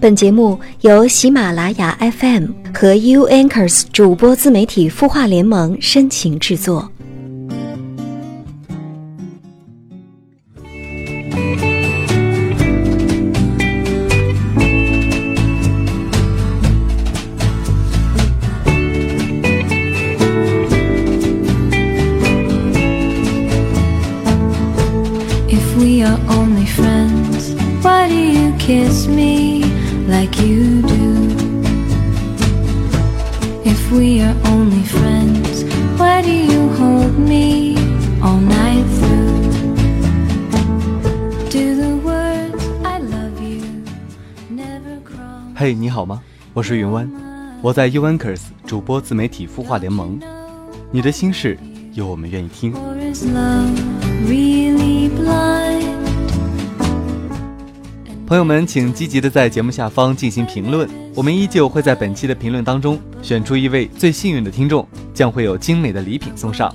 本节目由喜马拉雅 FM 和 U Anchors 主播自媒体孵化联盟深情制作。If we are only friends, why do you kiss me like you do? If we are only friends, why do you hold me all night through? Do the words I love you never cross? 嘿你好吗？我是云湾，我在 U Anchors 主播自媒体孵化联盟。你的心事，有我们愿意听。朋友们，请积极的在节目下方进行评论，我们依旧会在本期的评论当中选出一位最幸运的听众，将会有精美的礼品送上。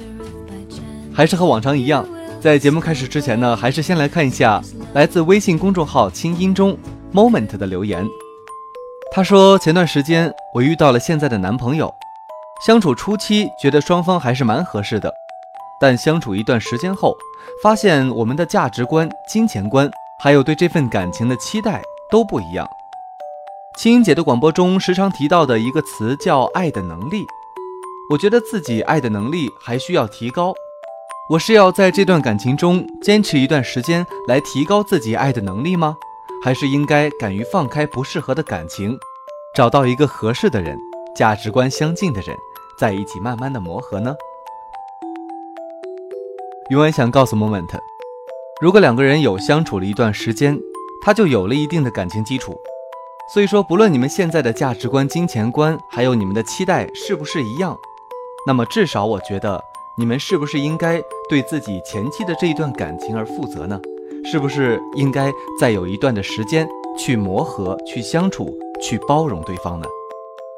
还是和往常一样，在节目开始之前呢，还是先来看一下来自微信公众号“清音中 Moment” 的留言。他说：“前段时间我遇到了现在的男朋友，相处初期觉得双方还是蛮合适的，但相处一段时间后，发现我们的价值观、金钱观，还有对这份感情的期待都不一样。青音姐的广播中时常提到的一个词叫“爱的能力”，我觉得自己爱的能力还需要提高。我是要在这段感情中坚持一段时间来提高自己爱的能力吗？还是应该敢于放开不适合的感情，找到一个合适的人，价值观相近的人，在一起慢慢的磨合呢？永远想告诉 Moment，如果两个人有相处了一段时间，他就有了一定的感情基础。所以说，不论你们现在的价值观、金钱观，还有你们的期待是不是一样，那么至少我觉得你们是不是应该对自己前期的这一段感情而负责呢？是不是应该再有一段的时间去磨合、去相处、去包容对方呢？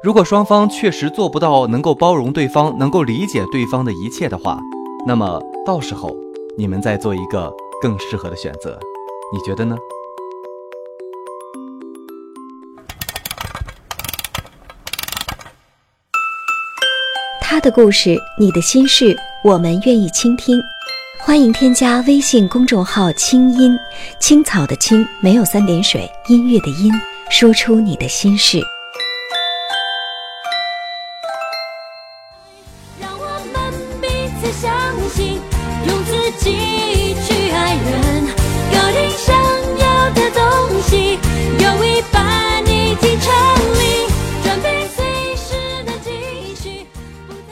如果双方确实做不到能够包容对方、能够理解对方的一切的话，那么到时候你们再做一个更适合的选择，你觉得呢？他的故事，你的心事，我们愿意倾听。欢迎添加微信公众号“清音青草”的青，没有三点水，音乐的音，说出你的心事。让我们彼此相信，用自己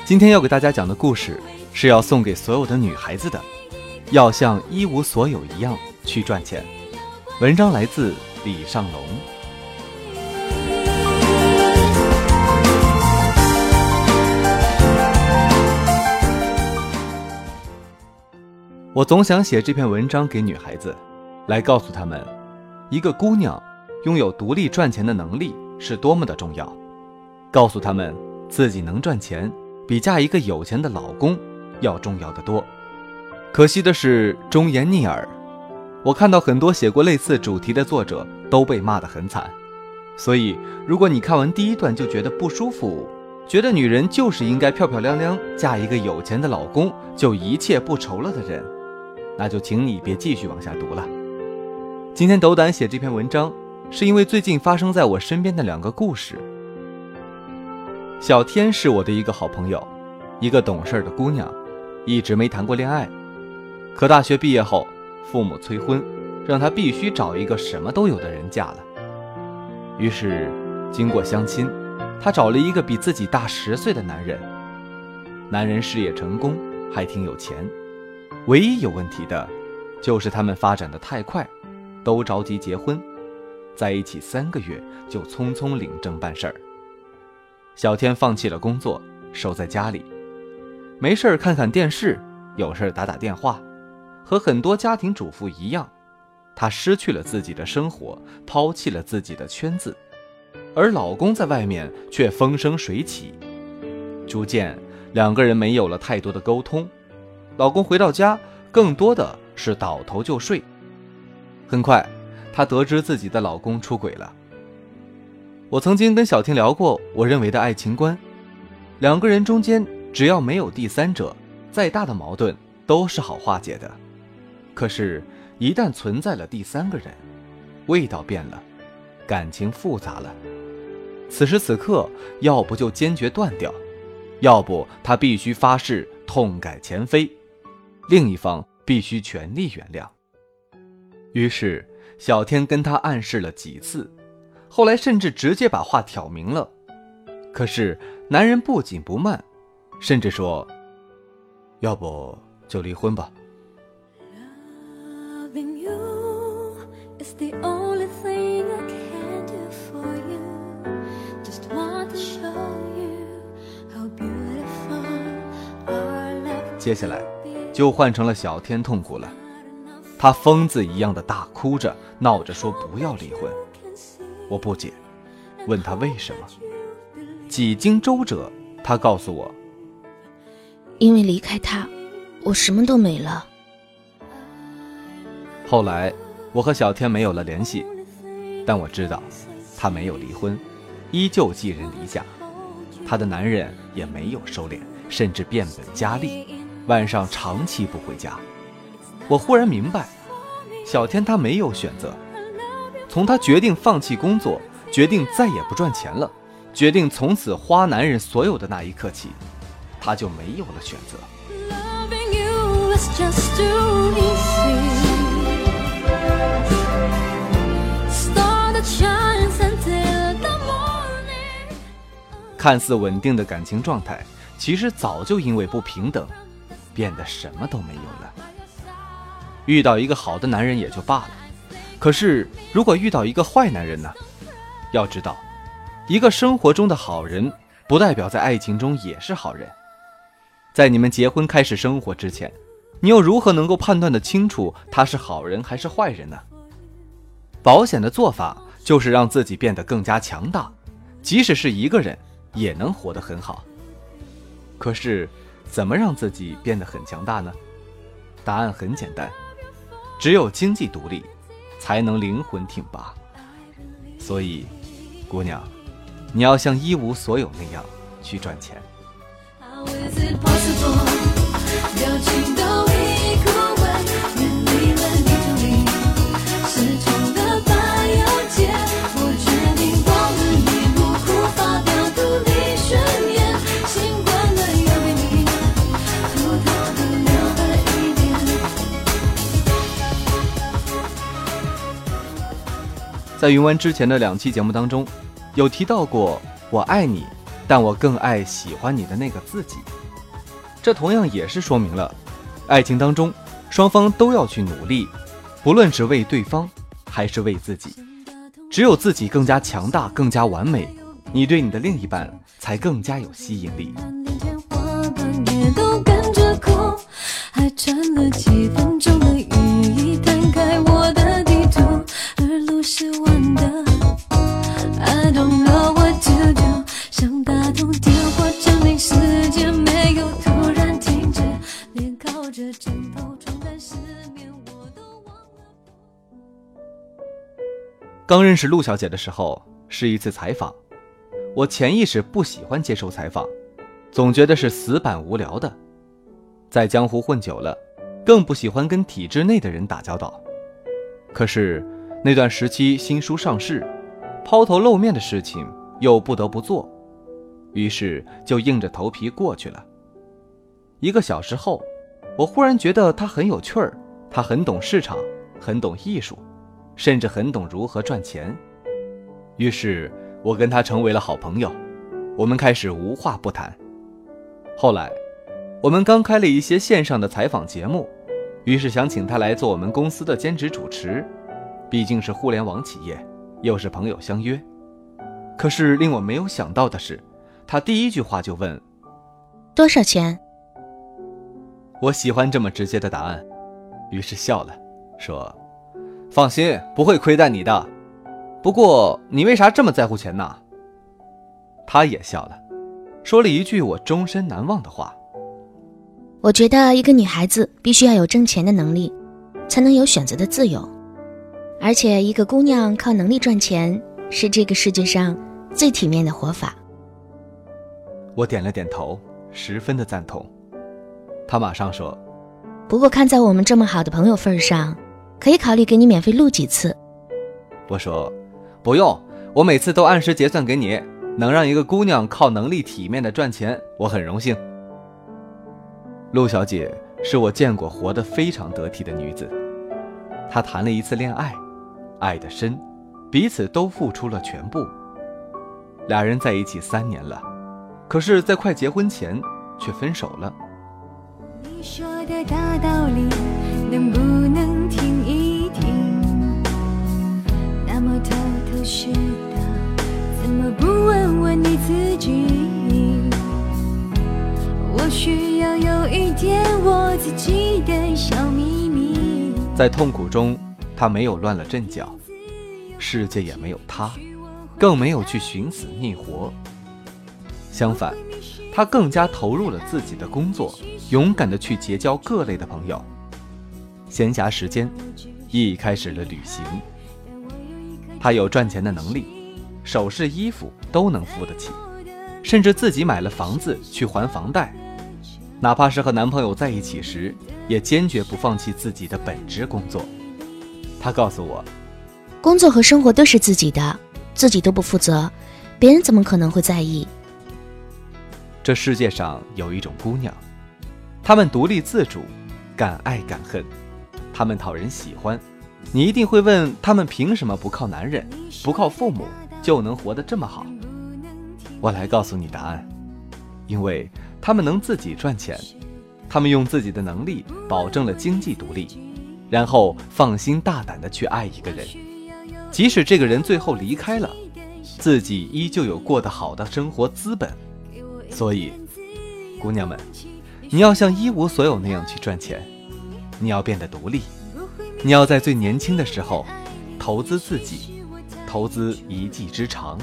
今天要给大家讲的故事是要送给所有的女孩子的，要像一无所有一样去赚钱。文章来自李尚龙。我总想写这篇文章给女孩子，来告诉她们，一个姑娘拥有独立赚钱的能力是多么的重要，告诉她们自己能赚钱，比嫁一个有钱的老公要重要的多。可惜的是，忠言逆耳。我看到很多写过类似主题的作者都被骂得很惨。所以，如果你看完第一段就觉得不舒服，觉得女人就是应该漂漂亮亮嫁一个有钱的老公，就一切不愁了的人，那就请你别继续往下读了。今天斗胆写这篇文章，是因为最近发生在我身边的两个故事。小天是我的一个好朋友，一个懂事的姑娘，一直没谈过恋爱。可大学毕业后，父母催婚，让她必须找一个什么都有的人嫁了。于是，经过相亲，她找了一个比自己大十岁的男人。男人事业成功，还挺有钱。唯一有问题的，就是他们发展的太快，都着急结婚，在一起三个月就匆匆领证办事儿。小天放弃了工作，守在家里，没事看看电视，有事打打电话，和很多家庭主妇一样，她失去了自己的生活，抛弃了自己的圈子，而老公在外面却风生水起。逐渐，两个人没有了太多的沟通，老公回到家更多的是倒头就睡。很快，她得知自己的老公出轨了，我曾经跟小天聊过我认为的爱情观，两个人中间只要没有第三者，再大的矛盾都是好化解的。可是，一旦存在了第三个人，味道变了，感情复杂了。此时此刻，要不就坚决断掉，要不他必须发誓痛改前非，另一方必须全力原谅。于是，小天跟他暗示了几次。后来甚至直接把话挑明了，可是男人不紧不慢，甚至说：“要不就离婚吧。”接下来就换成了小天痛苦了，他疯子一样的大哭着，闹着说不要离婚。我不解，问他为什么。几经周折，他告诉我，因为离开他，我什么都没了。后来，我和小天没有了联系，但我知道，他没有离婚，依旧寄人篱下。他的男人也没有收敛，甚至变本加厉，晚上长期不回家。我忽然明白，小天他没有选择。从他决定放弃工作，决定再也不赚钱了，决定从此花男人所有的那一刻起，他就没有了选择。看似稳定的感情状态，其实早就因为不平等，变得什么都没有了。遇到一个好的男人也就罢了。可是，如果遇到一个坏男人呢？要知道，一个生活中的好人，不代表在爱情中也是好人。在你们结婚开始生活之前，你又如何能够判断得清楚他是好人还是坏人呢？保险的做法就是让自己变得更加强大，即使是一个人也能活得很好。可是，怎么让自己变得很强大呢？答案很简单，只有经济独立。才能灵魂挺拔。所以，姑娘，你要像一无所有那样去赚钱。How is it possible？在云湾之前的两期节目当中，有提到过“我爱你，但我更爱喜欢你的那个自己”。这同样也是说明了，爱情当中双方都要去努力，不论是为对方还是为自己。只有自己更加强大、更加完美，你对你的另一半才更加有吸引力。还了几分刚认识陆小姐的时候是一次采访，我潜意识不喜欢接受采访，总觉得是死板无聊的。在江湖混久了，更不喜欢跟体制内的人打交道。可是那段时期新书上市，抛头露面的事情又不得不做，于是就硬着头皮过去了。一个小时后，我忽然觉得他很有趣儿，他很懂市场，很懂艺术。甚至很懂如何赚钱，于是我跟他成为了好朋友，我们开始无话不谈。后来，我们刚开了一些线上的采访节目，于是想请他来做我们公司的兼职主持，毕竟是互联网企业，又是朋友相约。可是令我没有想到的是，他第一句话就问多少钱？我喜欢这么直接的答案，于是笑了，说。放心，不会亏待你的。不过你为啥这么在乎钱呢？他也笑了，说了一句我终身难忘的话。我觉得一个女孩子必须要有挣钱的能力，才能有选择的自由。而且一个姑娘靠能力赚钱，是这个世界上最体面的活法。我点了点头，十分的赞同。他马上说不过看在我们这么好的朋友份上，可以考虑给你免费录几次。：“我说不用，我每次都按时结算给你。能让一个姑娘靠能力体面的赚钱，我很荣幸。”陆小姐是我见过活得非常得体的女子。她谈了一次恋爱，爱得深，彼此都付出了全部。俩人在一起三年了，可是，在快结婚前却分手了。你说的大道理，能不能是的，怎么不问问你自己？我需要有一点我自己的小秘密。在痛苦中，他没有乱了阵脚，世界也没有他，更没有去寻死觅活。相反，他更加投入了自己的工作，勇敢的去结交各类的朋友。闲暇时间，亦开始了旅行。他有赚钱的能力，首饰、衣服都能付得起，甚至自己买了房子去还房贷。哪怕是和男朋友在一起时，也坚决不放弃自己的本职工作。他告诉我，工作和生活都是自己的，自己都不负责，别人怎么可能会在意？这世界上有一种姑娘，她们独立自主，敢爱敢恨，她们讨人喜欢。你一定会问，他们凭什么不靠男人，不靠父母就能活得这么好？我来告诉你答案，因为他们能自己赚钱，他们用自己的能力保证了经济独立，然后放心大胆地去爱一个人，即使这个人最后离开了，自己依旧有过得好的生活资本。所以，姑娘们，你要像一无所有那样去赚钱，你要变得独立，你要在最年轻的时候投资自己，投资一技之长，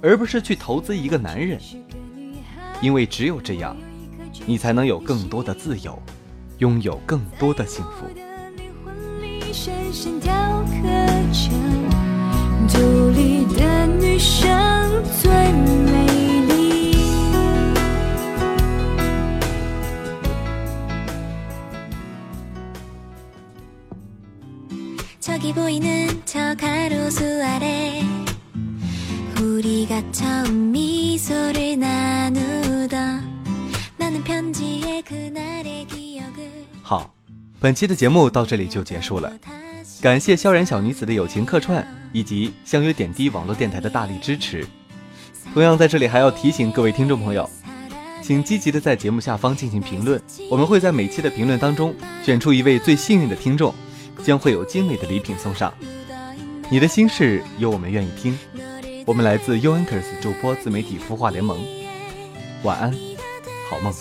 而不是去投资一个男人，因为只有这样，你才能有更多的自由，拥有更多的幸福。独立的本期的节目到这里就结束了。感谢萧然小女子的友情客串，以及相约点滴网络电台的大力支持。同样在这里还要提醒各位听众朋友，请积极的在节目下方进行评论，我们会在每期的评论当中选出一位最幸运的听众，将会有精美的礼品送上。你的心事有我们愿意听。我们来自 U Anchors 主播自媒体孵化联盟。晚安，好梦。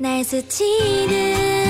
날 스치는